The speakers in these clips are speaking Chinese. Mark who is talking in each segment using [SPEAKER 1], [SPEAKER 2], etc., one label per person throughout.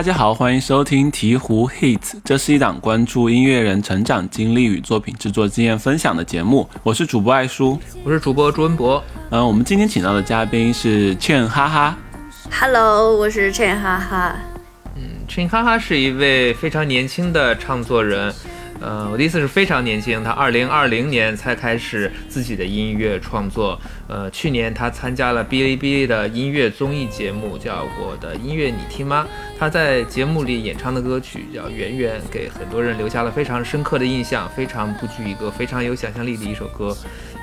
[SPEAKER 1] 大家好，欢迎收听鹈鹕 Hits，这是一档关注音乐人成长经历与作品制作经验分享的节目。我是主播爱叔，
[SPEAKER 2] 我是主播朱文博。
[SPEAKER 1] 嗯，我们今天请到的嘉宾是劝哈哈。
[SPEAKER 3] Hello，我是劝哈哈。
[SPEAKER 2] 嗯，劝哈哈是一位非常年轻的唱作人。呃，我的意思是非常年轻，他二零二零年才开始自己的音乐创作。呃，去年他参加了哔哩哔哩的音乐综艺节目，叫《我的音乐你听吗》。他在节目里演唱的歌曲叫《圆圆》，给很多人留下了非常深刻的印象，非常不拘一格，非常有想象力的一首歌。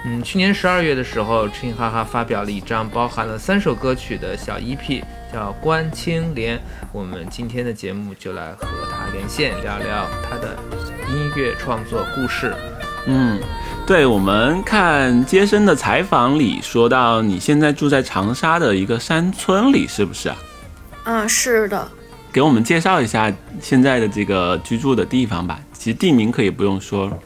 [SPEAKER 2] 嗯，去年十二月的时候，陈哈哈发表了一张包含了三首歌曲的小 EP，叫《关青莲》。我们今天的节目就来和他连线，聊聊他的音乐创作故事。
[SPEAKER 1] 嗯。对我们看接生的采访里说到，你现在住在长沙的一个山村里，是不是啊？
[SPEAKER 3] 嗯，是的。
[SPEAKER 1] 给我们介绍一下现在的这个居住的地方吧。其实地名可以不用说。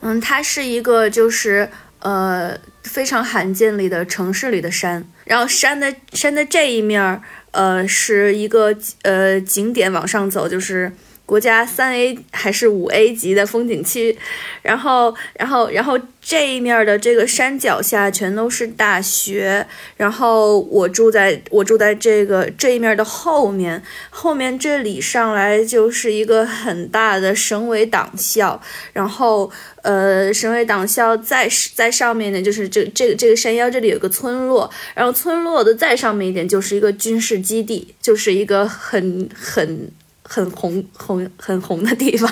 [SPEAKER 3] 嗯，它是一个就是呃非常罕见里的城市里的山，然后山的山的这一面儿呃是一个呃景点往上走，就是。国家三 A 还是五 A 级的风景区，然后，然后，然后这一面的这个山脚下全都是大学，然后我住在我住在这个这一面的后面，后面这里上来就是一个很大的省委党校，然后，呃，省委党校在在上面呢，就是这这个这个山腰这里有个村落，然后村落的再上面一点就是一个军事基地，就是一个很很。很红红很红的地方，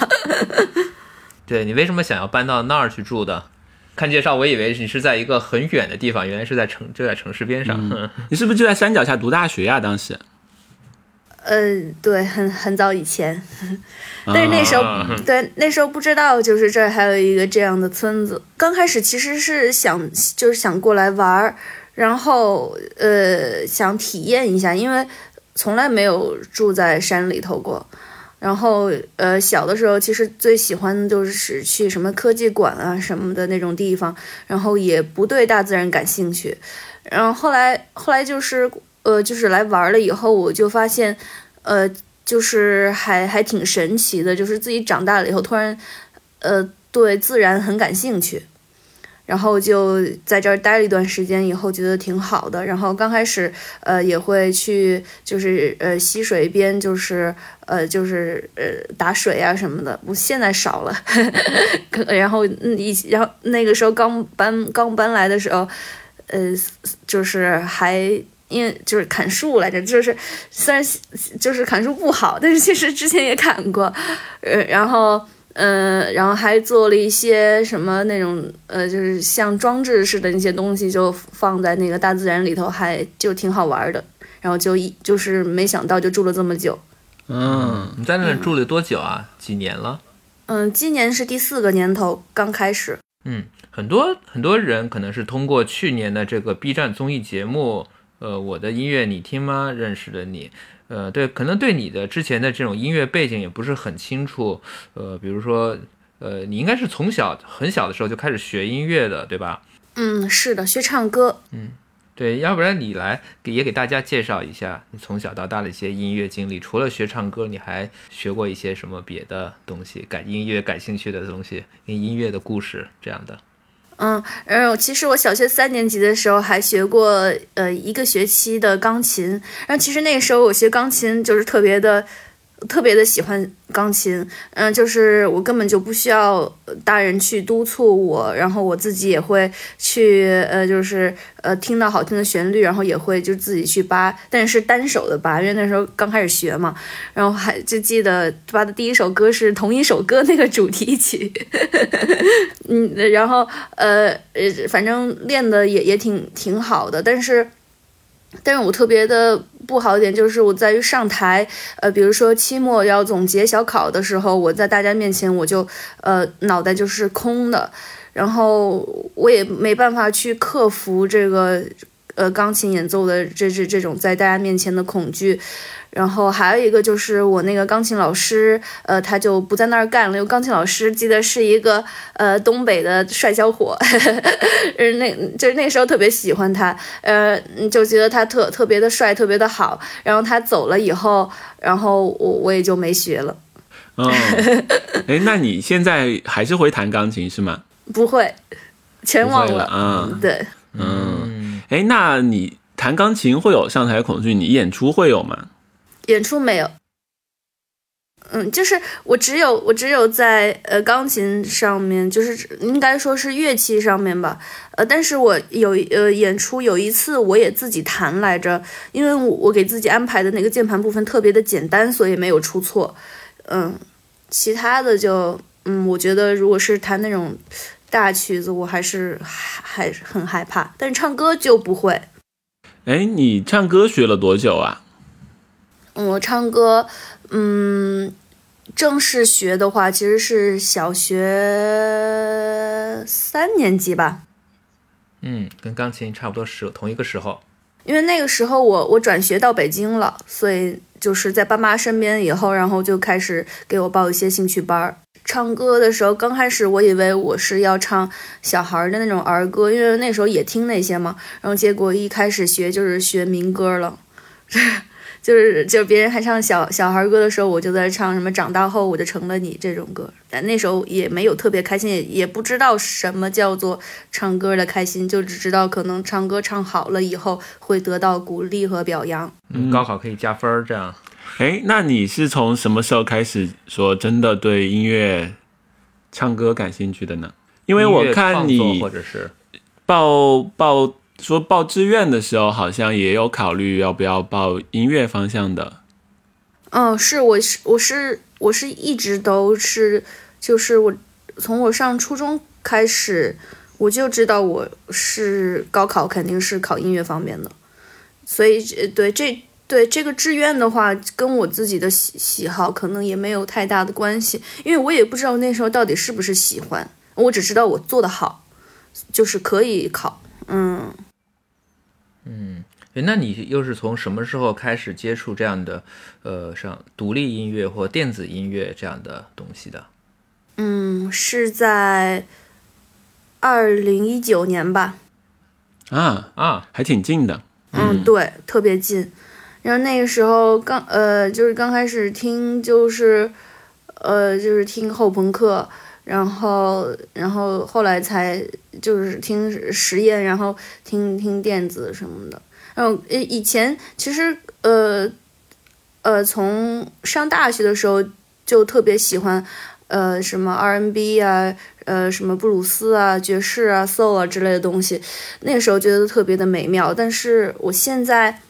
[SPEAKER 2] 对你为什么想要搬到那儿去住的？看介绍，我以为你是在一个很远的地方，原来是在城就在城市边上。
[SPEAKER 1] 你是不是就在山脚下读大学呀？当时？
[SPEAKER 3] 呃，对，很很早以前，但是那时候对那时候不知道，就是这儿还有一个这样的村子。刚开始其实是想就是想过来玩儿，然后呃想体验一下，因为。从来没有住在山里头过，然后呃小的时候其实最喜欢就是去什么科技馆啊什么的那种地方，然后也不对大自然感兴趣，然后后来后来就是呃就是来玩了以后，我就发现，呃就是还还挺神奇的，就是自己长大了以后突然，呃对自然很感兴趣。然后就在这儿待了一段时间，以后觉得挺好的。然后刚开始，呃，也会去，就是呃溪水边，就是呃就是呃打水啊什么的。我现在少了。然后以然后那个时候刚搬刚搬来的时候，呃，就是还因为就是砍树来着，就是虽然就是砍树不好，但是其实之前也砍过，呃，然后。嗯，然后还做了一些什么那种呃，就是像装置似的那些东西，就放在那个大自然里头，还就挺好玩的。然后就一就是没想到就住了这么久。
[SPEAKER 2] 嗯，你在那住了多久啊？几年了？
[SPEAKER 3] 嗯，今年是第四个年头，刚开始。
[SPEAKER 2] 嗯，很多很多人可能是通过去年的这个 B 站综艺节目，呃，我的音乐你听吗？认识的你。呃，对，可能对你的之前的这种音乐背景也不是很清楚。呃，比如说，呃，你应该是从小很小的时候就开始学音乐的，对吧？
[SPEAKER 3] 嗯，是的，学唱歌。
[SPEAKER 2] 嗯，对，要不然你来给也给大家介绍一下你从小到大的一些音乐经历。除了学唱歌，你还学过一些什么别的东西？感音乐感兴趣的东西，跟音乐的故事这样的。
[SPEAKER 3] 嗯，然后其实我小学三年级的时候还学过呃一个学期的钢琴，然后其实那个时候我学钢琴就是特别的。特别的喜欢钢琴，嗯，就是我根本就不需要大人去督促我，然后我自己也会去，呃，就是呃听到好听的旋律，然后也会就自己去扒，但是单手的扒，因为那时候刚开始学嘛，然后还就记得扒的第一首歌是同一首歌那个主题曲，嗯，然后呃呃，反正练的也也挺挺好的，但是。但是我特别的不好一点就是我在于上台，呃，比如说期末要总结小考的时候，我在大家面前我就呃脑袋就是空的，然后我也没办法去克服这个呃钢琴演奏的这这这种在大家面前的恐惧。然后还有一个就是我那个钢琴老师，呃，他就不在那儿干了。因为钢琴老师记得是一个呃东北的帅小伙，呃，那就是那时候特别喜欢他，呃，就觉得他特特别的帅，特别的好。然后他走了以后，然后我我也就没学了。
[SPEAKER 1] 嗯，哎，那你现在还是会弹钢琴是吗？
[SPEAKER 3] 不会，全忘
[SPEAKER 1] 了。嗯，
[SPEAKER 3] 对，
[SPEAKER 1] 嗯，哎，那你弹钢琴会有上台恐惧？你演出会有吗？
[SPEAKER 3] 演出没有，嗯，就是我只有我只有在呃钢琴上面，就是应该说是乐器上面吧，呃，但是我有呃演出有一次我也自己弹来着，因为我我给自己安排的那个键盘部分特别的简单，所以没有出错，嗯，其他的就嗯，我觉得如果是弹那种大曲子，我还是还是很害怕，但是唱歌就不会。
[SPEAKER 1] 哎，你唱歌学了多久啊？
[SPEAKER 3] 我唱歌，嗯，正式学的话，其实是小学三年级吧。
[SPEAKER 2] 嗯，跟钢琴差不多时同一个时候。
[SPEAKER 3] 因为那个时候我我转学到北京了，所以就是在爸妈身边以后，然后就开始给我报一些兴趣班儿。唱歌的时候，刚开始我以为我是要唱小孩的那种儿歌，因为那时候也听那些嘛。然后结果一开始学就是学民歌了。就是就是别人还唱小小孩歌的时候，我就在唱什么长大后我就成了你这种歌，但那时候也没有特别开心，也也不知道什么叫做唱歌的开心，就只知道可能唱歌唱好了以后会得到鼓励和表扬，
[SPEAKER 2] 嗯，高考可以加分儿这样。
[SPEAKER 1] 哎，那你是从什么时候开始说真的对音乐、唱歌感兴趣的呢？因为我看你
[SPEAKER 2] 或者是
[SPEAKER 1] 报报。说报志愿的时候，好像也有考虑要不要报音乐方向的。
[SPEAKER 3] 嗯，是，我是我是我是一直都是，就是我从我上初中开始，我就知道我是高考肯定是考音乐方面的，所以对这对这个志愿的话，跟我自己的喜喜好可能也没有太大的关系，因为我也不知道那时候到底是不是喜欢，我只知道我做的好，就是可以考，嗯。
[SPEAKER 2] 嗯，那你又是从什么时候开始接触这样的，呃，像独立音乐或电子音乐这样的东西的？
[SPEAKER 3] 嗯，是在二零一九年吧。
[SPEAKER 1] 啊
[SPEAKER 2] 啊，
[SPEAKER 1] 还挺近的。
[SPEAKER 3] 嗯，对，特别近。然后那个时候刚呃，就是刚开始听，就是呃，就是听后朋克。然后，然后后来才就是听实验，然后听听电子什么的。然后以以前其实呃呃，从上大学的时候就特别喜欢呃什么 R&B 啊，呃什么布鲁斯啊、爵士啊、soul 啊之类的东西。那个时候觉得特别的美妙。但是我现在。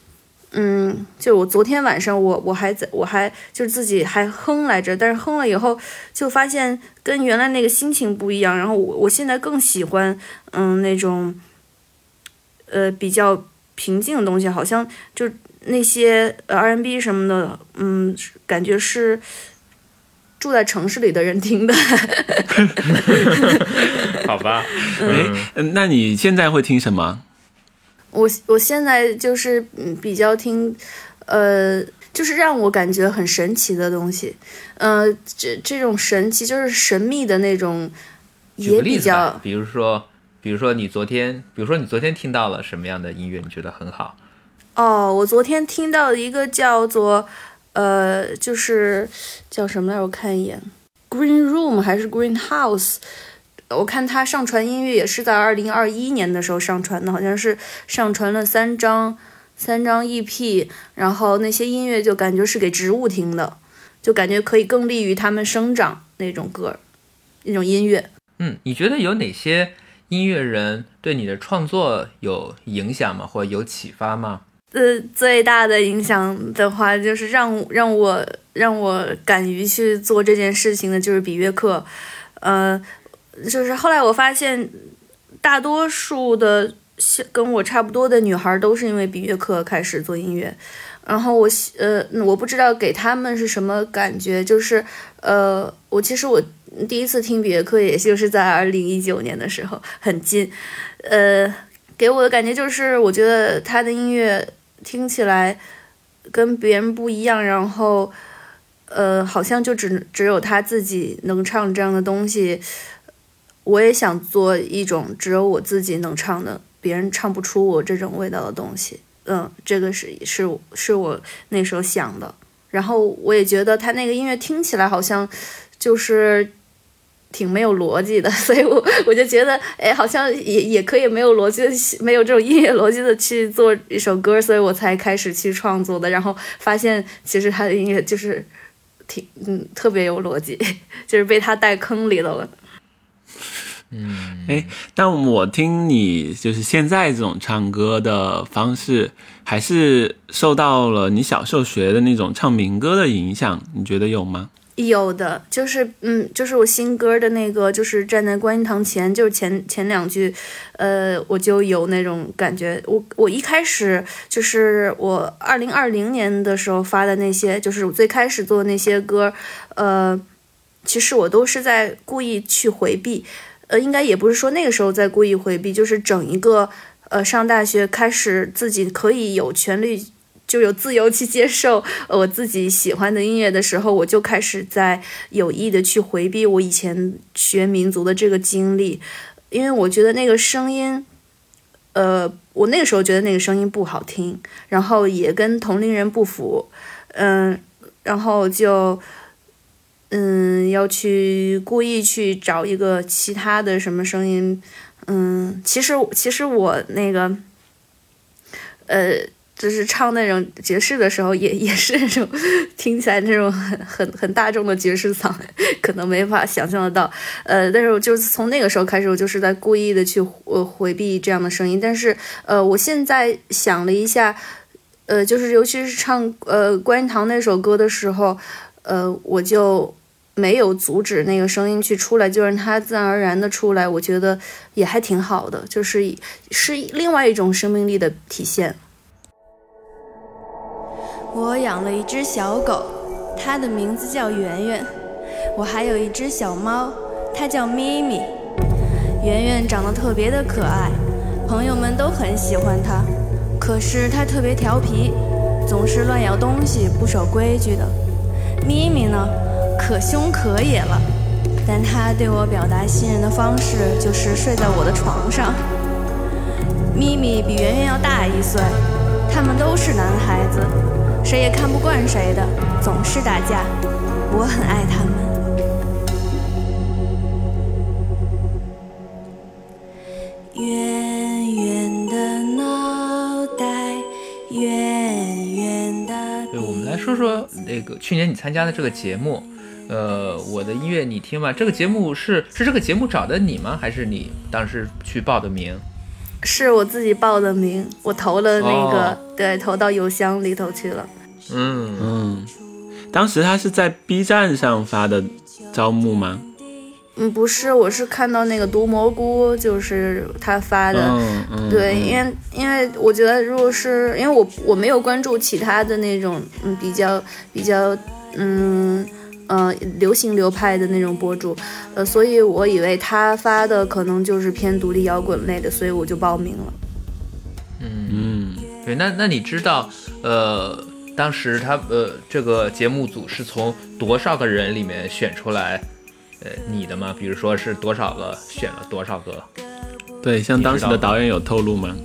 [SPEAKER 3] 嗯，就我昨天晚上，我我还在我还就是自己还哼来着，但是哼了以后就发现跟原来那个心情不一样。然后我我现在更喜欢嗯那种呃比较平静的东西，好像就那些 R&B 什么的，嗯，感觉是住在城市里的人听的。
[SPEAKER 2] 好吧，
[SPEAKER 1] 哎，那你现在会听什么？
[SPEAKER 3] 我我现在就是嗯比较听，呃，就是让我感觉很神奇的东西，呃，这这种神奇就是神秘的那种，也比较，
[SPEAKER 2] 比如说，比如说你昨天，比如说你昨天听到了什么样的音乐，你觉得很好？
[SPEAKER 3] 哦，我昨天听到一个叫做，呃，就是叫什么来？我看一眼，Green Room 还是 Green House？我看他上传音乐也是在二零二一年的时候上传的，好像是上传了三张三张 EP，然后那些音乐就感觉是给植物听的，就感觉可以更利于他们生长那种歌，那种音乐。
[SPEAKER 2] 嗯，你觉得有哪些音乐人对你的创作有影响吗？或有启发吗？
[SPEAKER 3] 呃，最大的影响的话，就是让让我让我敢于去做这件事情的，就是比约克，呃。就是后来我发现，大多数的像跟我差不多的女孩都是因为比约克开始做音乐，然后我呃我不知道给他们是什么感觉，就是呃我其实我第一次听比约克也就是在二零一九年的时候，很近，呃给我的感觉就是，我觉得他的音乐听起来跟别人不一样，然后，呃，好像就只只有他自己能唱这样的东西。我也想做一种只有我自己能唱的，别人唱不出我这种味道的东西。嗯，这个是是是我那时候想的。然后我也觉得他那个音乐听起来好像就是挺没有逻辑的，所以我我就觉得，哎，好像也也可以没有逻辑的，没有这种音乐逻辑的去做一首歌，所以我才开始去创作的。然后发现其实他的音乐就是挺嗯特别有逻辑，就是被他带坑里头了。
[SPEAKER 1] 嗯，哎，但我听你就是现在这种唱歌的方式，还是受到了你小时候学的那种唱民歌的影响，你觉得有吗？
[SPEAKER 3] 有的，就是嗯，就是我新歌的那个，就是站在观音堂前，就是前前两句，呃，我就有那种感觉。我我一开始就是我二零二零年的时候发的那些，就是我最开始做的那些歌，呃，其实我都是在故意去回避。呃，应该也不是说那个时候在故意回避，就是整一个，呃，上大学开始自己可以有权利，就有自由去接受我自己喜欢的音乐的时候，我就开始在有意的去回避我以前学民族的这个经历，因为我觉得那个声音，呃，我那个时候觉得那个声音不好听，然后也跟同龄人不符，嗯，然后就。嗯，要去故意去找一个其他的什么声音，嗯，其实其实我那个，呃，就是唱那种爵士的时候，也也是那种听起来那种很很很大众的爵士嗓，可能没法想象得到，呃，但是我就是从那个时候开始，我就是在故意的去呃回避这样的声音，但是呃，我现在想了一下，呃，就是尤其是唱呃观音堂那首歌的时候，呃，我就。没有阻止那个声音去出来，就让它自然而然的出来，我觉得也还挺好的，就是是另外一种生命力的体现。
[SPEAKER 4] 我养了一只小狗，它的名字叫圆圆。我还有一只小猫，它叫咪咪。圆圆长得特别的可爱，朋友们都很喜欢它。可是它特别调皮，总是乱咬东西，不守规矩的。咪咪呢？可凶可野了，但他对我表达信任的方式就是睡在我的床上。咪咪比圆圆要大一岁，他们都是男孩子，谁也看不惯谁的，总是打架。我很爱他们。
[SPEAKER 2] 那个去年你参加的这个节目。呃，我的音乐你听吗？这个节目是是这个节目找的你吗？还是你当时去报的名？
[SPEAKER 3] 是我自己报的名，我投了那个，对，投到邮箱里头去了。
[SPEAKER 2] 嗯
[SPEAKER 1] 嗯，当时他是在 B 站上发的招募吗？
[SPEAKER 3] 嗯，不是，我是看到那个毒蘑菇，就是他发的。
[SPEAKER 1] 嗯嗯。
[SPEAKER 3] 对，因为因为我觉得，如果是因为我我没有关注其他的那种，嗯，比较比较，嗯。嗯，流行流派的那种博主，呃，所以我以为他发的可能就是偏独立摇滚类的，所以我就报名了。
[SPEAKER 2] 嗯嗯，对，那那你知道，呃，当时他呃这个节目组是从多少个人里面选出来，呃，你的吗？比如说是多少个选了多少个？
[SPEAKER 1] 对，像当时的导演有透露吗？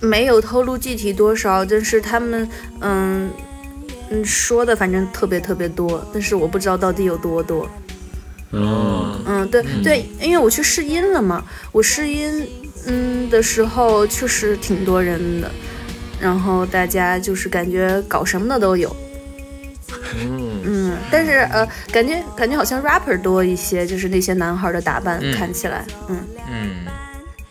[SPEAKER 3] 没有透露具体多少，但是他们嗯。嗯，说的反正特别特别多，但是我不知道到底有多多。
[SPEAKER 1] 嗯
[SPEAKER 3] 嗯，对对，因为我去试音了嘛，我试音嗯的时候确实挺多人的，然后大家就是感觉搞什么的都有。但是呃，感觉感觉好像 rapper 多一些，就是那些男孩的打扮看起来，
[SPEAKER 2] 嗯。嗯。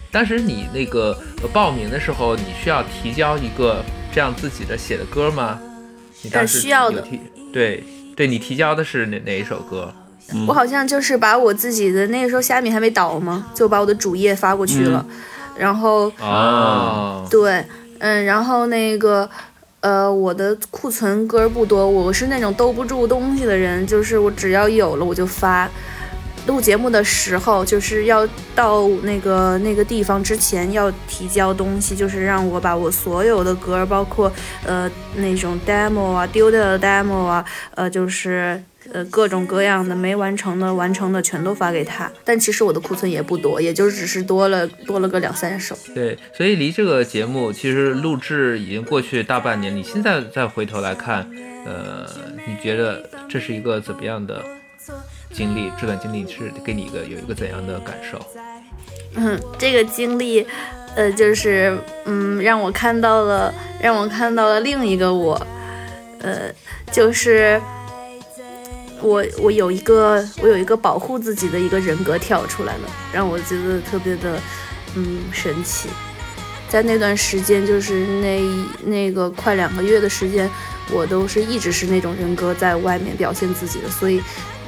[SPEAKER 2] 当时你那个报名的时候，你需要提交一个这样自己的写的歌吗？
[SPEAKER 3] 但需要的，
[SPEAKER 2] 对对，你提交的是哪哪一首歌？
[SPEAKER 3] 我好像就是把我自己的那个时候虾米还没倒嘛，就把我的主页发过去了，然后
[SPEAKER 2] 啊，
[SPEAKER 3] 对，嗯，然后那个呃，我的库存歌不多，我是那种兜不住东西的人，就是我只要有了我就发，录节目的时候，就是要到那个那个地方之前要提交东西，就是让我把我所有的歌，包括呃那种 demo 啊、丢掉的 demo 啊，呃就是呃各种各样的没完成的、完成的全都发给他。但其实我的库存也不多，也就只是多了多了个两三首。
[SPEAKER 2] 对，所以离这个节目其实录制已经过去大半年，你现在再回头来看，呃，你觉得这是一个怎么样的？经历这段经历是给你一个有一个怎样的感受？
[SPEAKER 3] 嗯，这个经历，呃，就是嗯，让我看到了，让我看到了另一个我，呃，就是我我有一个我有一个保护自己的一个人格跳出来了，让我觉得特别的嗯神奇。在那段时间，就是那那个快两个月的时间，我都是一直是那种人格在外面表现自己的，所以。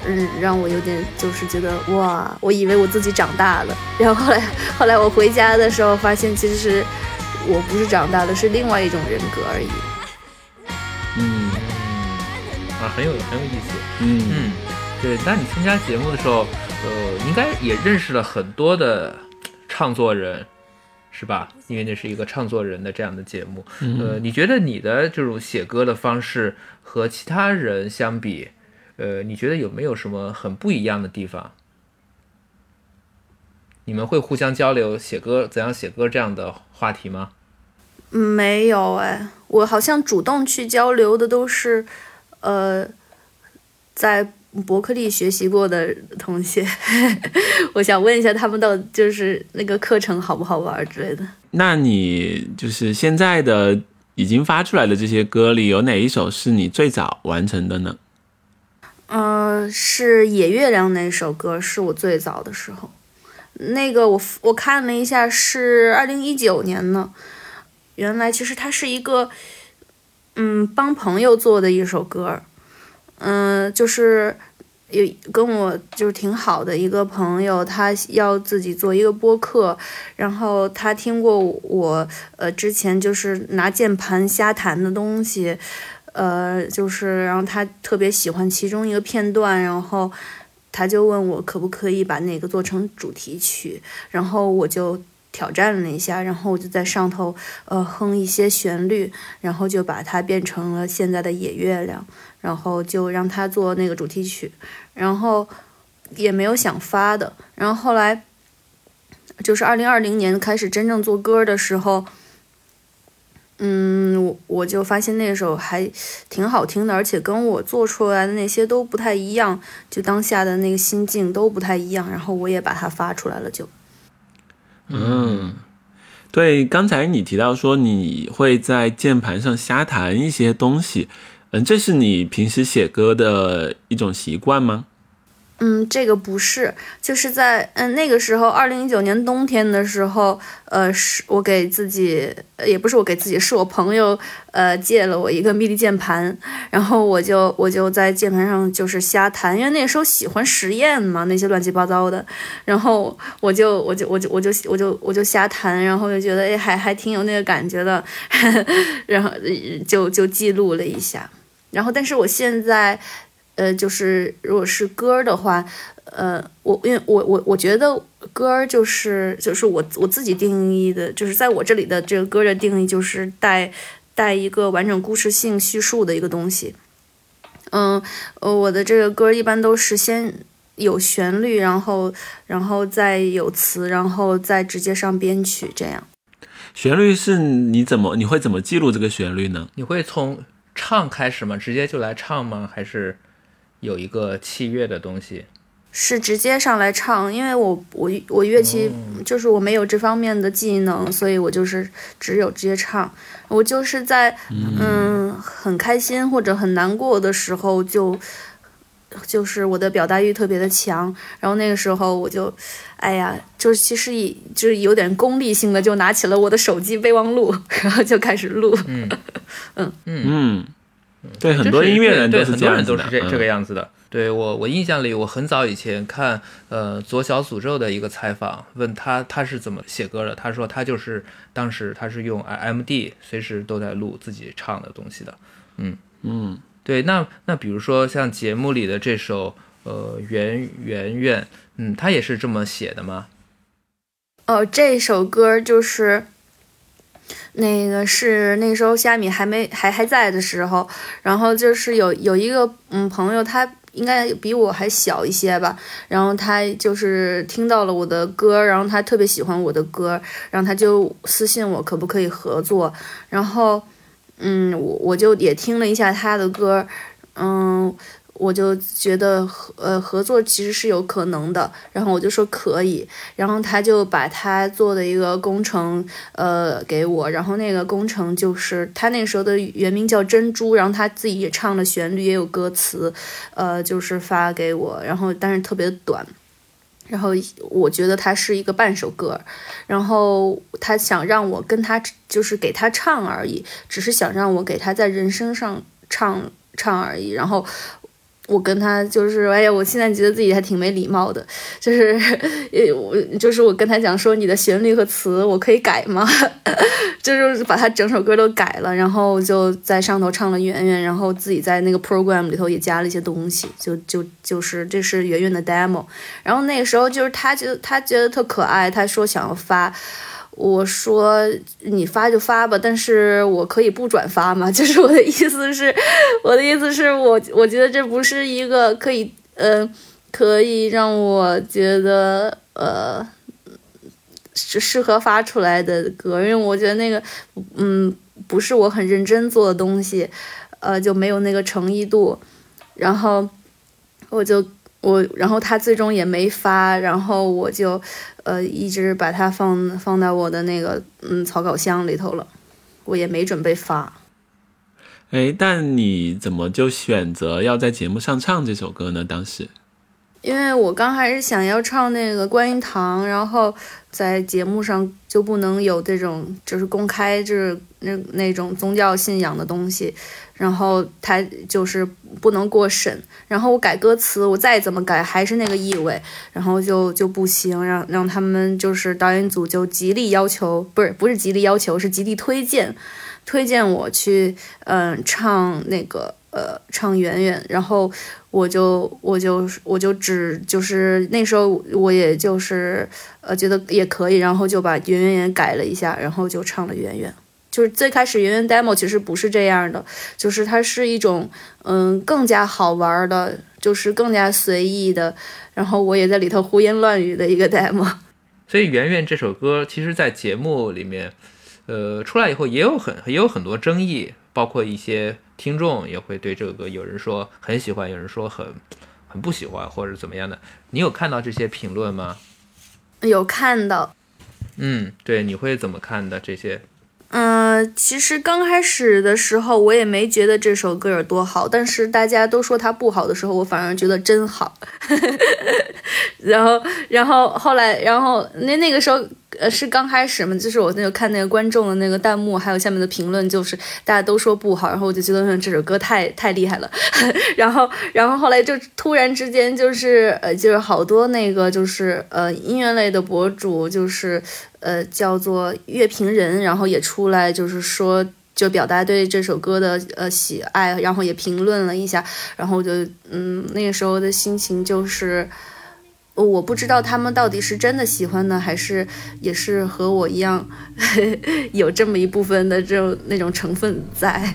[SPEAKER 3] 嗯，让我有点就是觉得哇，我以为我自己长大了，然后后来后来我回家的时候发现，其实我不是长大了，是另外一种人格而已。
[SPEAKER 2] 很有很有意思。嗯嗯，对。那你参加节目的时候，呃，应该也认识了很多的唱作人，是吧？因为那是一个唱作人的这样的节目。呃，你觉得你的这种写歌的方式和其他人相比？呃，你觉得有没有什么很不一样的地方？你们会互相交流写歌怎样写歌这样的话题吗？
[SPEAKER 3] 没有哎，我好像主动去交流的都是，呃，在伯克利学习过的同学。我想问一下，他们到就是那个课程好不好玩之类的？
[SPEAKER 1] 那你就是现在的已经发出来的这些歌里，有哪一首是你最早完成的呢？
[SPEAKER 3] 嗯，是《野月亮》那首歌，是我最早的时候。那个我我看了一下，是二零一九年呢。原来其实它是一个，嗯，帮朋友做的一首歌。嗯，就是有跟我就是挺好的一个朋友，他要自己做一个播客，然后他听过我呃之前就是拿键盘瞎弹的东西。呃，就是，然后他特别喜欢其中一个片段，然后他就问我可不可以把那个做成主题曲，然后我就挑战了一下，然后我就在上头呃哼一些旋律，然后就把它变成了现在的野月亮，然后就让他做那个主题曲，然后也没有想发的，然后后来就是二零二零年开始真正做歌的时候。嗯，我我就发现那首还挺好听的，而且跟我做出来的那些都不太一样，就当下的那个心境都不太一样。然后我也把它发出来了，就。
[SPEAKER 1] 嗯，对，刚才你提到说你会在键盘上瞎弹一些东西，嗯，这是你平时写歌的一种习惯吗？
[SPEAKER 3] 嗯，这个不是，就是在嗯那个时候，二零一九年冬天的时候，呃，是我给自己，也不是我给自己，是我朋友，呃，借了我一个 MIDI 键盘，然后我就我就在键盘上就是瞎弹，因为那时候喜欢实验嘛，那些乱七八糟的，然后我就我就我就我就我就我就瞎弹，然后就觉得哎还还挺有那个感觉的，然后就就记录了一下，然后但是我现在。呃，就是如果是歌的话，呃，我因为我我我觉得歌就是就是我我自己定义的，就是在我这里的这个歌的定义就是带带一个完整故事性叙述的一个东西。嗯，呃，我的这个歌一般都是先有旋律，然后然后再有词，然后再直接上编曲这样。
[SPEAKER 1] 旋律是你怎么你会怎么记录这个旋律呢？
[SPEAKER 2] 你会从唱开始吗？直接就来唱吗？还是？有一个器乐的东西，
[SPEAKER 3] 是直接上来唱，因为我我我乐器就是我没有这方面的技能，所以我就是只有直接唱。我就是在嗯很开心或者很难过的时候，就就是我的表达欲特别的强，然后那个时候我就哎呀，就是其实以就是有点功利性的，就拿起了我的手机备忘录，然后就开始录。
[SPEAKER 2] 嗯
[SPEAKER 1] 嗯 嗯。对很多音乐人
[SPEAKER 2] 对很多人
[SPEAKER 1] 都
[SPEAKER 2] 是这这个样子的。对我我印象里，我很早以前看呃左小诅咒的一个采访，问他他是怎么写歌的，他说他就是当时他是用 M D 随时都在录自己唱的东西的。嗯
[SPEAKER 1] 嗯，
[SPEAKER 2] 对，那那比如说像节目里的这首呃，圆圆圆，嗯，他也是这么写的吗？
[SPEAKER 3] 哦，这首歌就是那个是那时候虾米还没还还在的时候，然后就是有有一个嗯朋友，他应该比我还小一些吧，然后他就是听到了我的歌，然后他特别喜欢我的歌，然后他就私信我可不可以合作，然后嗯，我我就也听了一下他的歌，嗯。我就觉得合呃合作其实是有可能的，然后我就说可以，然后他就把他做的一个工程呃给我，然后那个工程就是他那时候的原名叫珍珠，然后他自己也唱了旋律也有歌词，呃就是发给我，然后但是特别短，然后我觉得他是一个半首歌，然后他想让我跟他就是给他唱而已，只是想让我给他在人声上唱唱而已，然后。我跟他就是，哎呀，我现在觉得自己还挺没礼貌的，就是，呃，我就是我跟他讲说，你的旋律和词我可以改吗？就是把他整首歌都改了，然后就在上头唱了圆圆，然后自己在那个 program 里头也加了一些东西，就就就是这是圆圆的 demo，然后那个时候就是他觉得他觉得特可爱，他说想要发。我说你发就发吧，但是我可以不转发吗？就是我的意思是，我的意思是我我觉得这不是一个可以呃可以让我觉得呃是适合发出来的歌，因为我觉得那个嗯不是我很认真做的东西，呃就没有那个诚意度，然后我就。我，然后他最终也没发，然后我就，呃，一直把它放放在我的那个嗯草稿箱里头了，我也没准备发。
[SPEAKER 1] 哎，但你怎么就选择要在节目上唱这首歌呢？当时？
[SPEAKER 3] 因为我刚开始想要唱那个观音堂，然后在节目上就不能有这种就是公开就是那那种宗教信仰的东西，然后他就是不能过审，然后我改歌词，我再怎么改还是那个意味，然后就就不行，让让他们就是导演组就极力要求，不是不是极力要求，是极力推荐，推荐我去嗯唱那个。呃，唱圆圆，然后我就我就我就只就是那时候我也就是呃觉得也可以，然后就把圆圆也改了一下，然后就唱了圆圆。就是最开始圆圆 demo 其实不是这样的，就是它是一种嗯更加好玩的，就是更加随意的，然后我也在里头胡言乱语的一个 demo。
[SPEAKER 2] 所以圆圆这首歌，其实，在节目里面，呃，出来以后也有很也有很多争议，包括一些。听众也会对这个歌，有人说很喜欢，有人说很很不喜欢，或者怎么样的。你有看到这些评论吗？
[SPEAKER 3] 有看到。
[SPEAKER 2] 嗯，对，你会怎么看的这些？
[SPEAKER 3] 嗯，其实刚开始的时候我也没觉得这首歌有多好，但是大家都说它不好的时候，我反而觉得真好。然后，然后后来，然后那那个时候。呃，是刚开始嘛，就是我那个看那个观众的那个弹幕，还有下面的评论，就是大家都说不好，然后我就觉得这首歌太太厉害了，然后，然后后来就突然之间就是呃，就是好多那个就是呃音乐类的博主，就是呃叫做乐评人，然后也出来就是说，就表达对这首歌的呃喜爱，然后也评论了一下，然后就嗯那个时候的心情就是。我不知道他们到底是真的喜欢呢，还是也是和我一样 有这么一部分的这种那种成分在。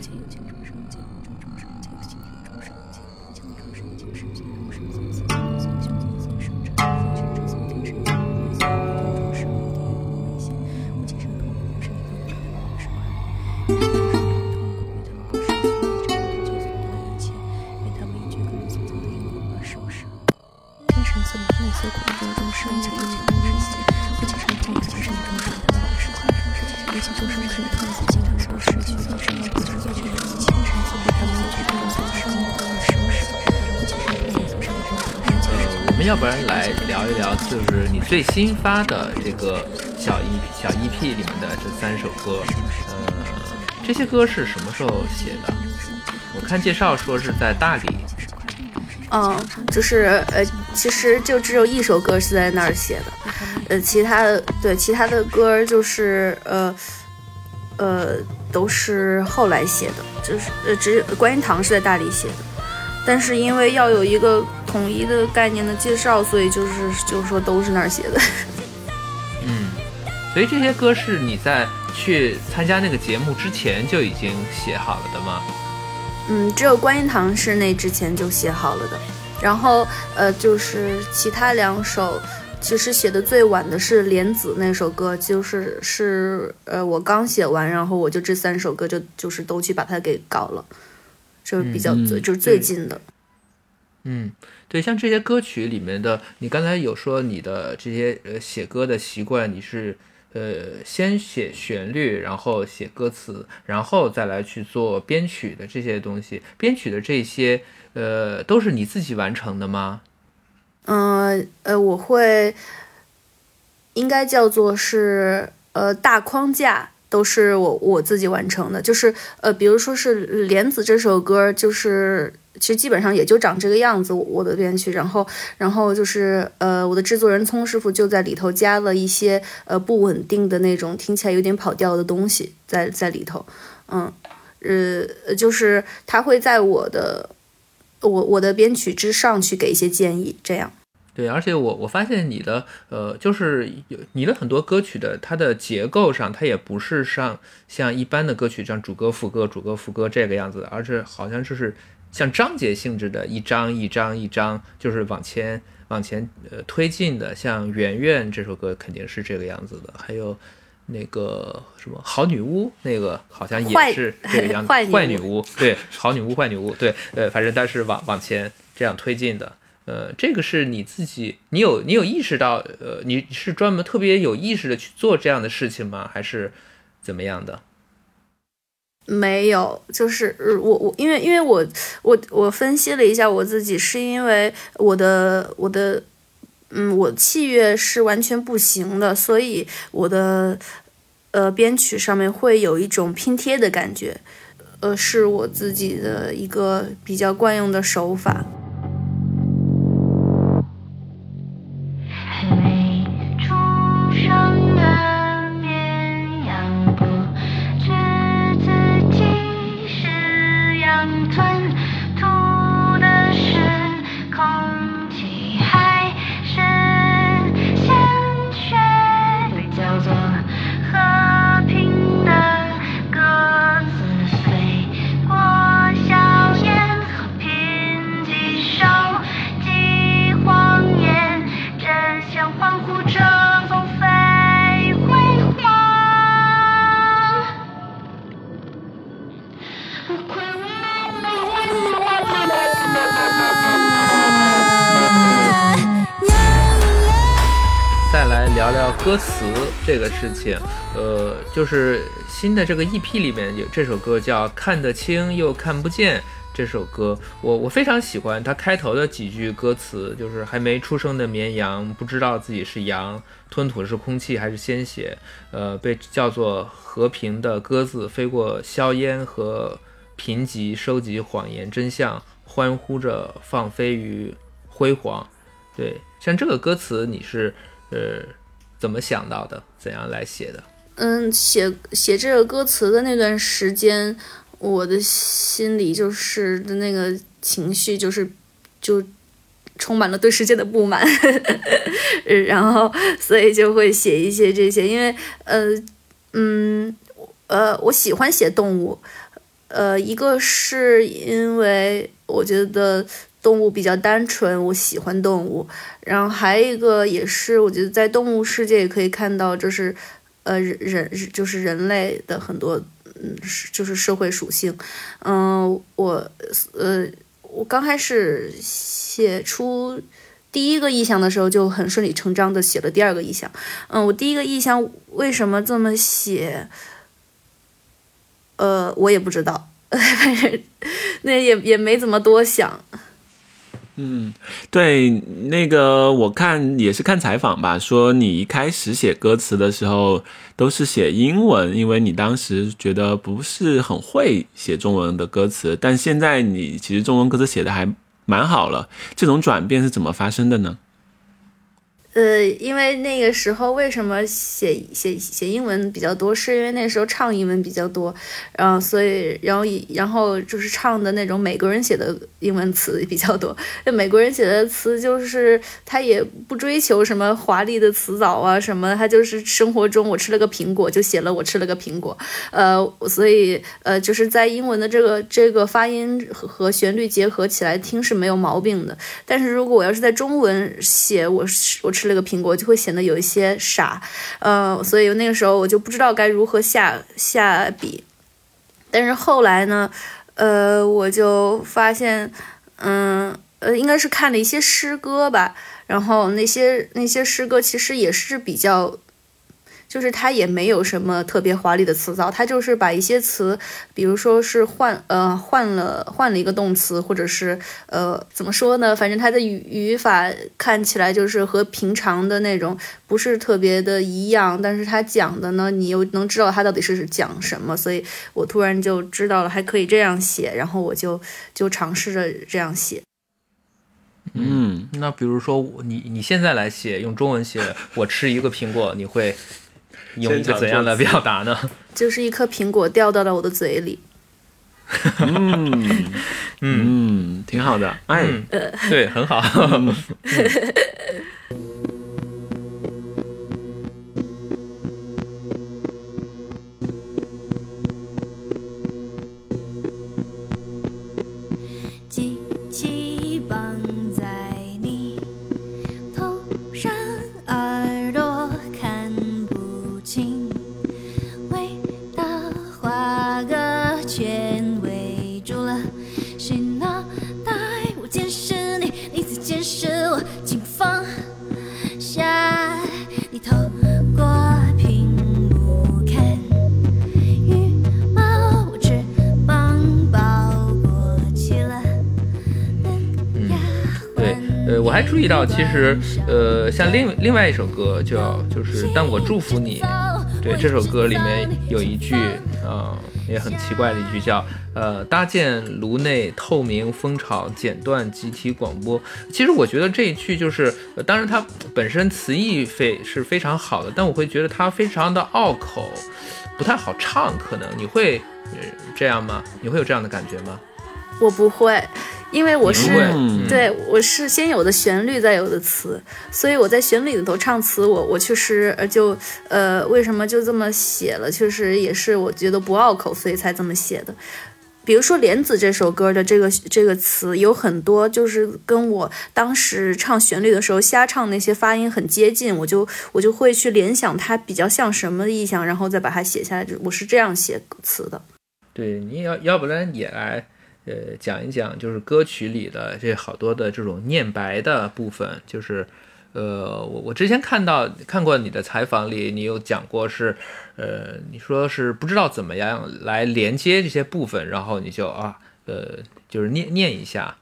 [SPEAKER 2] 要不然来聊一聊，就是你最新发的这个小 EP 小 EP 里面的这三首歌，呃，这些歌是什么时候写的？我看介绍说是在大理。
[SPEAKER 3] 嗯，就是呃，其实就只有一首歌是在那儿写的，呃，其他的对其他的歌就是呃呃都是后来写的，就是呃只观音堂是在大理写的。但是因为要有一个统一的概念的介绍，所以就是就是说都是那儿写的。
[SPEAKER 2] 嗯，所以这些歌是你在去参加那个节目之前就已经写好了的吗？
[SPEAKER 3] 嗯，只有观音堂是那之前就写好了的。然后呃，就是其他两首，其实写的最晚的是莲子那首歌，就是是呃我刚写完，然后我就这三首歌就就是都去把它给搞了，就是比较最就是最近的。
[SPEAKER 2] 嗯，对，像这些歌曲里面的，你刚才有说你的这些呃写歌的习惯，你是呃先写旋律，然后写歌词，然后再来去做编曲的这些东西，编曲的这些呃都是你自己完成的吗？
[SPEAKER 3] 嗯呃，我会应该叫做是呃大框架都是我我自己完成的，就是呃比如说是莲子这首歌，就是其实基本上也就长这个样子，我的编曲，然后然后就是呃我的制作人聪师傅就在里头加了一些呃不稳定的那种听起来有点跑调的东西在在里头，嗯呃就是他会在我的。我我的编曲之上去给一些建议，这样。
[SPEAKER 2] 对，而且我我发现你的呃，就是有你的很多歌曲的它的结构上，它也不是像像一般的歌曲这样主歌副歌主歌副歌这个样子，而是好像就是像章节性质的，一章一章一章，就是往前往前呃推进的。像《圆圆》这首歌肯定是这个样子的，还有。那个什么好女巫，那个好像也是这个样 子。坏女巫，对，好女巫，坏女巫，对，呃，反正它是往往前这样推进的，呃，这个是你自己，你有你有意识到，呃，你是专门特别有意识的去做这样的事情吗？还是怎么样的？
[SPEAKER 3] 没有，就是我我因为因为我我我分析了一下我自己，是因为我的我的。嗯，我器乐是完全不行的，所以我的呃编曲上面会有一种拼贴的感觉，呃，是我自己的一个比较惯用的手法。
[SPEAKER 2] 这个事情，呃，就是新的这个 EP 里面有这首歌叫《看得清又看不见》这首歌，我我非常喜欢它开头的几句歌词，就是还没出生的绵羊不知道自己是羊，吞吐是空气还是鲜血，呃，被叫做和平的鸽子飞过硝烟和贫瘠，收集谎言真相，欢呼着放飞于辉煌。对，像这个歌词你是呃。怎么想到的？怎样来写的？
[SPEAKER 3] 嗯，写写这个歌词的那段时间，我的心里就是的那个情绪，就是就充满了对世界的不满，然后所以就会写一些这些。因为呃嗯呃，我喜欢写动物，呃，一个是因为我觉得。动物比较单纯，我喜欢动物。然后还有一个也是，我觉得在动物世界也可以看到，就是呃人人就是人类的很多嗯就是社会属性。嗯，我呃我刚开始写出第一个意象的时候就很顺理成章的写了第二个意象。嗯，我第一个意象为什么这么写？呃，我也不知道，反正那也也没怎么多想。
[SPEAKER 1] 嗯，对，那个我看也是看采访吧，说你一开始写歌词的时候都是写英文，因为你当时觉得不是很会写中文的歌词，但现在你其实中文歌词写的还蛮好了，这种转变是怎么发生的呢？
[SPEAKER 3] 呃，因为那个时候为什么写写写英文比较多，是因为那时候唱英文比较多，然后所以然后然后就是唱的那种美国人写的英文词比较多。那美国人写的词就是他也不追求什么华丽的词藻啊什么，他就是生活中我吃了个苹果就写了我吃了个苹果，呃，所以呃就是在英文的这个这个发音和和旋律结合起来听是没有毛病的。但是如果我要是在中文写我我吃。吃了个苹果就会显得有一些傻，呃，所以那个时候我就不知道该如何下下笔。但是后来呢，呃，我就发现，嗯，呃，应该是看了一些诗歌吧，然后那些那些诗歌其实也是比较。就是它也没有什么特别华丽的词藻，它就是把一些词，比如说是换呃换了换了一个动词，或者是呃怎么说呢？反正它的语语法看起来就是和平常的那种不是特别的一样，但是它讲的呢，你又能知道它到底是讲什么，所以我突然就知道了还可以这样写，然后我就就尝试着这样写。
[SPEAKER 2] 嗯，那比如说你你现在来写用中文写，我吃一个苹果，你会？用一个怎样的表达呢？
[SPEAKER 3] 就是一颗苹果掉到了我的嘴里。
[SPEAKER 1] 嗯。嗯，挺好的，哎，
[SPEAKER 2] 对，很好。意到，其实，呃，像另另外一首歌叫就是《但我祝福你》，对这首歌里面有一句，呃，也很奇怪的一句叫，呃，搭建炉内透明蜂巢，剪断集体广播。其实我觉得这一句就是，当然它本身词义非是非常好的，但我会觉得它非常的拗口，不太好唱。可能你会这样吗？你会有这样的感觉吗？
[SPEAKER 3] 我不会。因为我是对我是先有的旋律，再有的词，所以我在旋律里头唱词，我我确实呃就呃为什么就这么写了，确实也是我觉得不拗口，所以才这么写的。比如说《莲子》这首歌的这个这个词，有很多就是跟我当时唱旋律的时候瞎唱那些发音很接近，我就我就会去联想它比较像什么意象，然后再把它写下来。我是这样写词的。
[SPEAKER 2] 对，你要要不然也来。呃，讲一讲就是歌曲里的这好多的这种念白的部分，就是，呃，我我之前看到看过你的采访里，你有讲过是，呃，你说是不知道怎么样来连接这些部分，然后你就啊，呃，就是念念一下，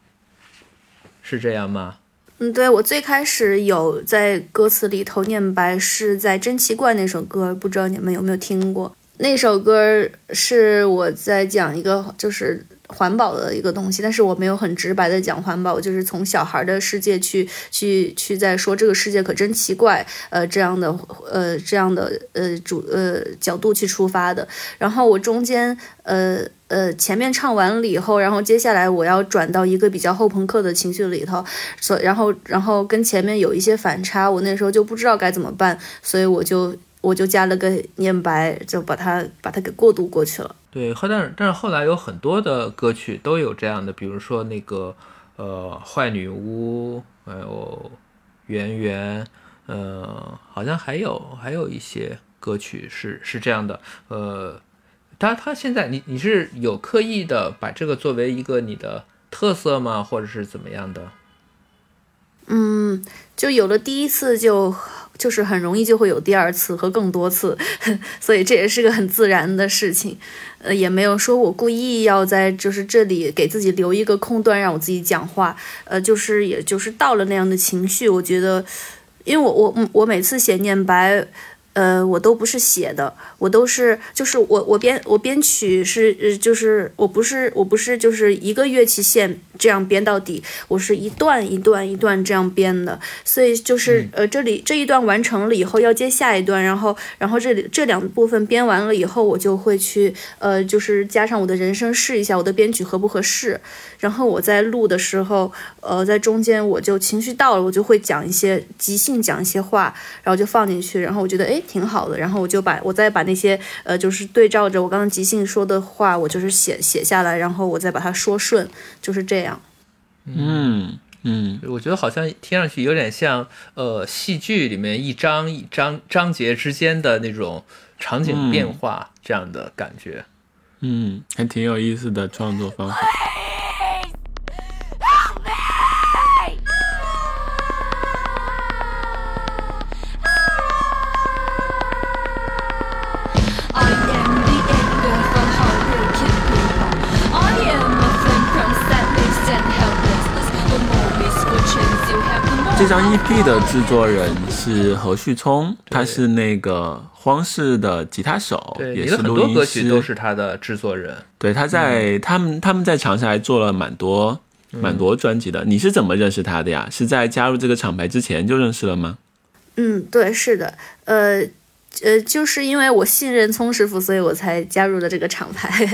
[SPEAKER 2] 是这样吗？
[SPEAKER 3] 嗯，对我最开始有在歌词里头念白，是在《真奇怪》那首歌，不知道你们有没有听过？那首歌是我在讲一个就是。环保的一个东西，但是我没有很直白的讲环保，就是从小孩的世界去去去在说这个世界可真奇怪，呃，这样的呃这样的呃主呃角度去出发的。然后我中间呃呃前面唱完了以后，然后接下来我要转到一个比较后朋克的情绪里头，所然后然后跟前面有一些反差，我那时候就不知道该怎么办，所以我就 我就加了个念白，就把它把它给过渡过去了。
[SPEAKER 2] 对，后但是但是后来有很多的歌曲都有这样的，比如说那个呃坏女巫，还有圆圆，呃好像还有还有一些歌曲是是这样的，呃他他现在你你是有刻意的把这个作为一个你的特色吗，或者是怎么样的？
[SPEAKER 3] 嗯，就有了第一次就。就是很容易就会有第二次和更多次，所以这也是个很自然的事情，呃，也没有说我故意要在就是这里给自己留一个空段让我自己讲话，呃，就是也就是到了那样的情绪，我觉得，因为我我我每次写念白。呃，我都不是写的，我都是就是我我编我编曲是呃就是我不是我不是就是一个乐器线这样编到底，我是一段一段一段这样编的，所以就是呃这里这一段完成了以后要接下一段，然后然后这里这两部分编完了以后，我就会去呃就是加上我的人声试一下我的编曲合不合适，然后我在录的时候呃在中间我就情绪到了，我就会讲一些即兴讲一些话，然后就放进去，然后我觉得哎挺好的，然后我就把我再把那些呃就是对照着我刚刚即兴说的话，我就是写写下来，然后我再把它说顺，就是这样。
[SPEAKER 1] 嗯嗯，
[SPEAKER 2] 我觉得好像听上去有点像呃戏剧里面一章一章章节之间的那种场景变化这样的感觉。
[SPEAKER 1] 嗯，还挺有意思的创作方法。这张 EP 的制作人是何旭聪，他是那个荒室的吉他手，也是录音
[SPEAKER 2] 师，都是他的制作人。
[SPEAKER 1] 对，他在他们他们在长沙还做了蛮多蛮多专辑的。你是怎么认识他的呀？是在加入这个厂牌之前就认识了吗？
[SPEAKER 3] 嗯，对，是的，呃。呃，就是因为我信任聪师傅，所以我才加入了这个厂牌。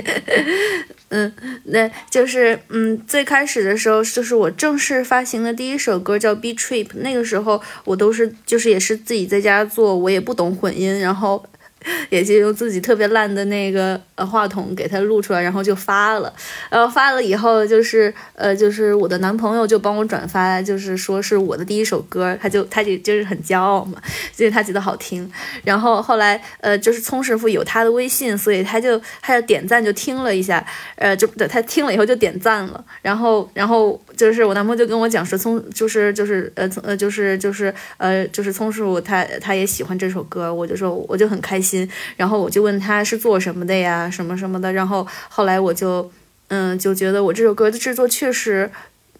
[SPEAKER 3] 嗯，那就是嗯，最开始的时候，就是我正式发行的第一首歌叫《B Trip》，那个时候我都是就是也是自己在家做，我也不懂混音，然后。也就用自己特别烂的那个呃话筒给他录出来，然后就发了。然后发了以后，就是呃，就是我的男朋友就帮我转发，就是说是我的第一首歌，他就他就就是很骄傲嘛，因为他觉得好听。然后后来呃，就是聪师傅有他的微信，所以他就他就点赞就听了一下，呃，就他听了以后就点赞了。然后然后就是我男朋友就跟我讲说聪就是就是呃呃就是就是呃就是聪师傅他他也喜欢这首歌，我就说我就很开心。然后我就问他是做什么的呀，什么什么的。然后后来我就，嗯，就觉得我这首歌的制作确实，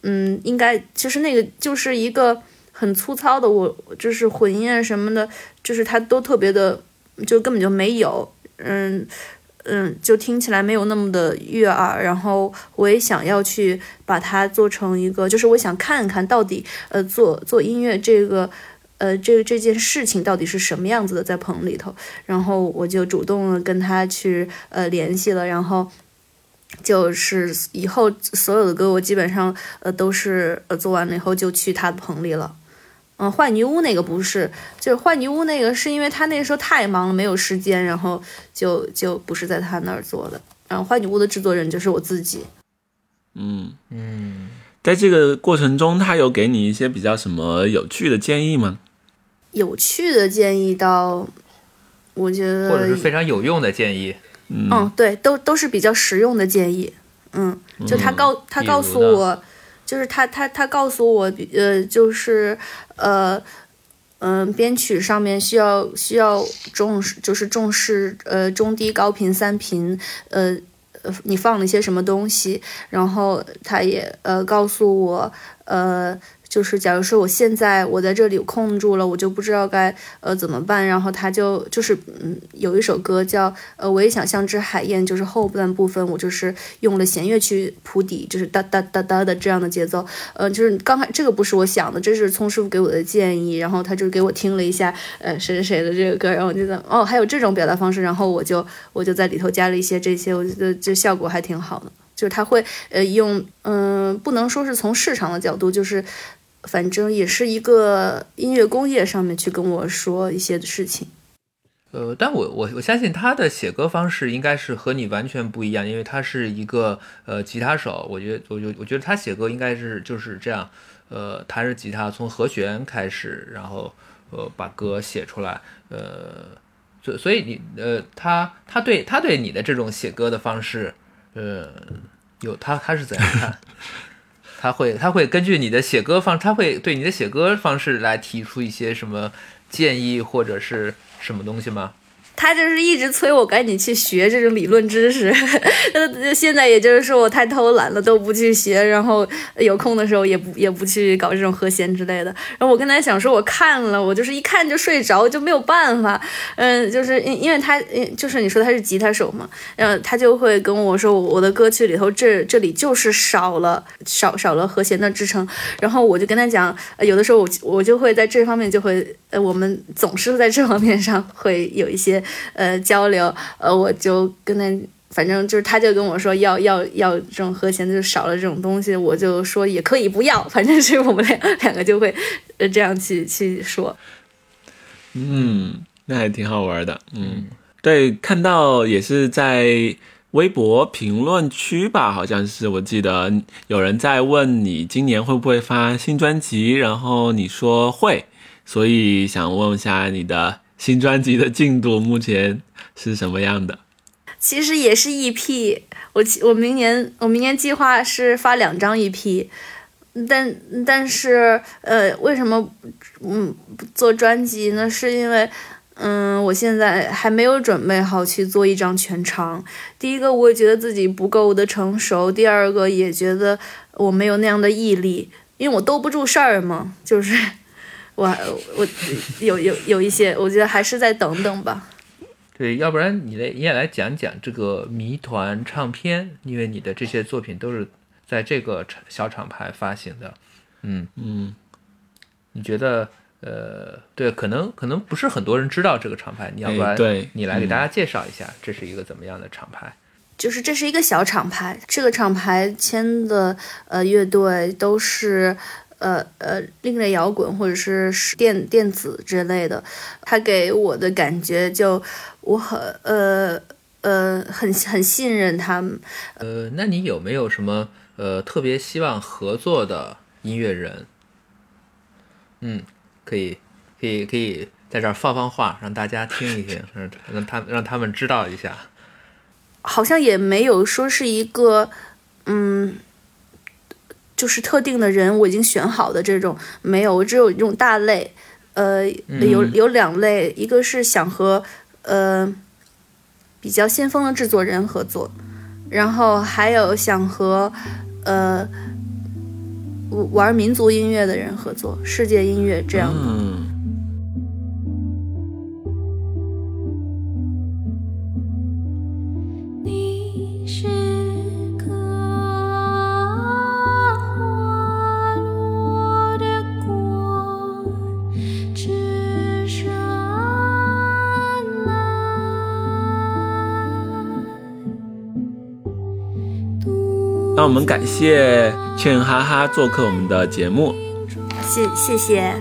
[SPEAKER 3] 嗯，应该其实那个就是一个很粗糙的，我就是混音啊什么的，就是它都特别的，就根本就没有，嗯嗯，就听起来没有那么的悦耳。然后我也想要去把它做成一个，就是我想看看到底，呃，做做音乐这个。呃，这这件事情到底是什么样子的，在棚里头，然后我就主动的跟他去呃联系了，然后就是以后所有的歌我基本上呃都是呃做完了以后就去他的棚里了。嗯，坏女巫那个不是，就是坏女巫那个是因为他那时候太忙了没有时间，然后就就不是在他那儿做的。然后坏女巫的制作人就是我自己。
[SPEAKER 1] 嗯嗯，在这个过程中，他有给你一些比较什么有趣的建议吗？
[SPEAKER 3] 有趣的建议到，我觉得
[SPEAKER 2] 或者是非常有用的建议，
[SPEAKER 3] 嗯，对，都都是比较实用的建议，嗯，就他告他告诉我，就是他他他告诉我，呃，就是呃嗯，编曲上面需要需要重视，就是重视呃中低高频三频，呃呃，你放了一些什么东西，然后他也呃告诉我，呃。就是，假如说我现在我在这里空住了，我就不知道该呃怎么办。然后他就就是嗯，有一首歌叫呃，我也想像只海燕，就是后半部分我就是用了弦乐去铺底，就是哒哒哒哒的这样的节奏。呃，就是刚才这个不是我想的，这是聪师傅给我的建议。然后他就给我听了一下呃谁谁谁的这个歌，然后我觉得哦还有这种表达方式，然后我就我就在里头加了一些这些，我觉得这效果还挺好的。就是他会呃用嗯，不能说是从市场的角度，就是。反正也是一个音乐工业上面去跟我说一些的事情，
[SPEAKER 2] 呃，但我我我相信他的写歌方式应该是和你完全不一样，因为他是一个呃吉他手，我觉得我就我觉得他写歌应该是就是这样，呃，弹着吉他从和弦开始，然后呃把歌写出来，呃，所所以你呃他他对他对你的这种写歌的方式，呃，有他他是怎样看？他会，他会根据你的写歌方，他会对你的写歌方式来提出一些什么建议或者是什么东西吗？
[SPEAKER 3] 他就是一直催我赶紧去学这种理论知识。现在也就是说我太偷懒了，都不去学，然后有空的时候也不也不去搞这种和弦之类的。然后我跟他讲说，我看了，我就是一看就睡着，就没有办法。嗯，就是因因为他，就是你说他是吉他手嘛，然后他就会跟我说，我的歌曲里头这这里就是少了少少了和弦的支撑。然后我就跟他讲，有的时候我我就会在这方面就会，呃，我们总是在这方面上会有一些呃交流，呃，我就跟他，反正就是他就跟我说要要要这种和弦就少了这种东西，我就说也可以不要，反正是我们两两个就会呃这样去去说。
[SPEAKER 1] 嗯，那还挺好玩的。嗯，对，看到也是在。微博评论区吧，好像是我记得有人在问你今年会不会发新专辑，然后你说会，所以想问一下你的新专辑的进度目前是什么样的？
[SPEAKER 3] 其实也是 EP，我我明年我明年计划是发两张 EP，但但是呃为什么嗯做专辑呢？是因为。嗯，我现在还没有准备好去做一张全长。第一个，我也觉得自己不够的成熟；第二个，也觉得我没有那样的毅力，因为我兜不住事儿嘛。就是我我有有有一些，我觉得还是再等等吧。
[SPEAKER 2] 对，要不然你来你也来讲讲这个谜团唱片，因为你的这些作品都是在这个小厂牌发行的。嗯
[SPEAKER 1] 嗯，
[SPEAKER 2] 你觉得？呃，对，可能可能不是很多人知道这个厂牌，你要不然你来给大家介绍一下，这是一个怎么样的厂牌？
[SPEAKER 3] 就是这是一个小厂牌，这个厂牌签的呃乐队都是呃呃另类摇滚或者是电电子之类的，他给我的感觉就我很呃呃很很信任他们。
[SPEAKER 2] 呃，那你有没有什么呃特别希望合作的音乐人？嗯。可以，可以，可以在这儿放放话，让大家听一听，让让他让他们知道一下。
[SPEAKER 3] 好像也没有说是一个，嗯，就是特定的人，我已经选好的这种没有，我只有这种大类，呃，有有两类，一个是想和呃比较先锋的制作人合作，然后还有想和呃。玩民族音乐的人合作，世界音乐这样的。
[SPEAKER 1] 那我们感谢劝哈哈做客我们的节目，
[SPEAKER 3] 谢谢谢，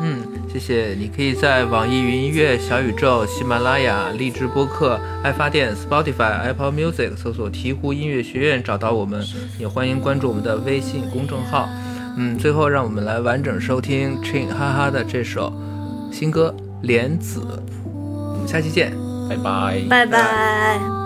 [SPEAKER 2] 嗯，谢谢。你可以在网易云音乐、小宇宙、喜马拉雅、荔枝播客、爱发电、Spotify、Apple Music 搜索“鹈鹕音乐学院”找到我们，也欢迎关注我们的微信公众号。嗯，最后让我们来完整收听劝哈哈的这首新歌《莲子》，我们下期见，拜拜，
[SPEAKER 3] 拜拜。